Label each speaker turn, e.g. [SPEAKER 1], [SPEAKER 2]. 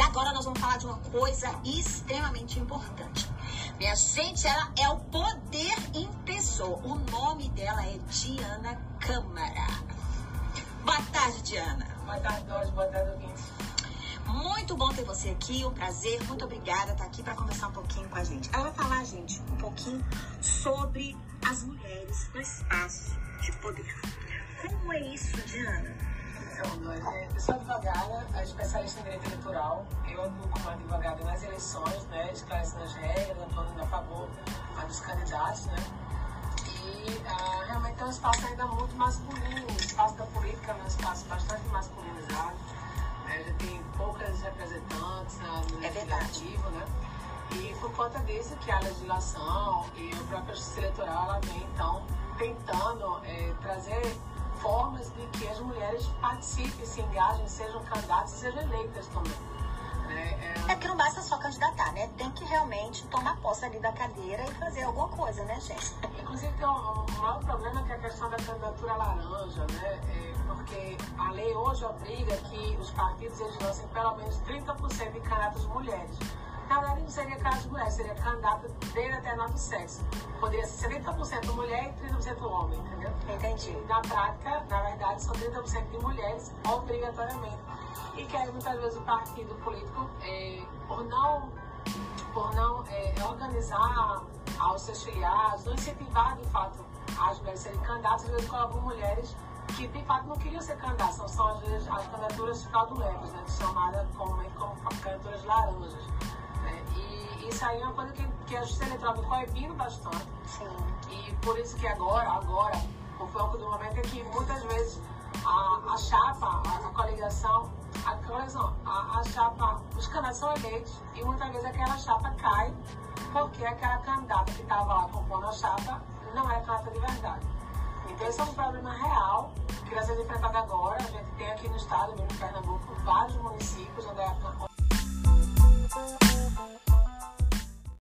[SPEAKER 1] agora nós vamos falar de uma coisa extremamente importante. Minha gente, ela é o poder em pessoa. O nome dela é Diana Câmara. Boa tarde, Diana.
[SPEAKER 2] Boa tarde, Doris. Boa tarde, ouvintes.
[SPEAKER 1] Muito bom ter você aqui, um prazer, muito obrigada estar aqui para conversar um pouquinho com a gente. Ela vai falar, gente, um pouquinho sobre as mulheres no espaço de poder. Como é isso, Diana?
[SPEAKER 2] É, eu sou advogada, especialista em direito eleitoral. Eu atuo como advogada nas eleições, né, esclarecendo as regras, atuando a favor dos candidatos, né? E ah, realmente é um espaço ainda muito masculino, o espaço da política é um espaço bastante masculinizado. Né? Já tem poucas representantes no
[SPEAKER 1] É
[SPEAKER 2] legislativo, né? E por conta disso que a legislação e a própria justiça eleitoral ela vem então tentando eh, trazer formas de que as mulheres participem, se engajem, sejam candidatas e sejam eleitas também. Né?
[SPEAKER 1] É que não basta só candidatar, né? Tem que realmente tomar posse ali da cadeira e fazer alguma coisa, né, gente?
[SPEAKER 2] Inclusive, tem um, um maior problema que é a questão da candidatura laranja, né? É, porque a lei hoje obriga que os partidos eles lancem pelo menos 30% de candidatas mulheres. Na verdade, não seria candidato de mulher, seria candidato determinado sexo. Poderia ser 70% mulher e 30% homem, entendeu?
[SPEAKER 1] Entendi.
[SPEAKER 2] E na prática, na verdade, são 30% de mulheres, obrigatoriamente. E que aí, muitas vezes, o partido político, é, por não, por não é, organizar aos seus filiados, não incentivar, de fato, as mulheres a serem candidatas, às vezes colocam mulheres que, de fato, não queriam ser candidatas. São só, às vezes, as candidaturas fraudulentas, né, chamadas comumente como candidaturas laranjas saiu é uma coisa que, que a justiça eleitoral coibindo bastante.
[SPEAKER 1] Sim.
[SPEAKER 2] E por isso que agora, agora, o foco do momento é que muitas vezes a, a chapa, a, a coligação, a coligação, a, a chapa, os candidatos são eleitos e muitas vezes aquela chapa cai porque aquela candidata que estava lá compondo a chapa não é candidata de verdade. Então esse é um problema real que vai ser enfrentado agora. A gente tem aqui no estado, mesmo em Pernambuco, vários municípios onde é